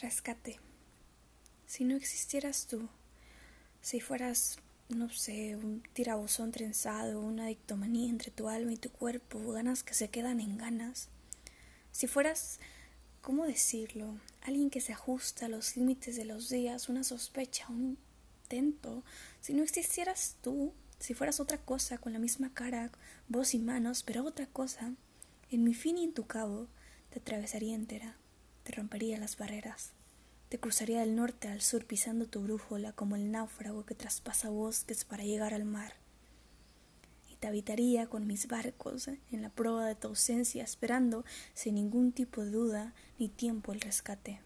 Rescate. Si no existieras tú, si fueras, no sé, un tirabuzón trenzado, una dictomanía entre tu alma y tu cuerpo, ganas que se quedan en ganas, si fueras, ¿cómo decirlo? Alguien que se ajusta a los límites de los días, una sospecha, un intento, si no existieras tú, si fueras otra cosa con la misma cara, voz y manos, pero otra cosa, en mi fin y en tu cabo, te atravesaría entera te rompería las barreras, te cruzaría del norte al sur pisando tu brújula como el náufrago que traspasa bosques para llegar al mar. Y te habitaría con mis barcos en la prueba de tu ausencia, esperando sin ningún tipo de duda ni tiempo el rescate.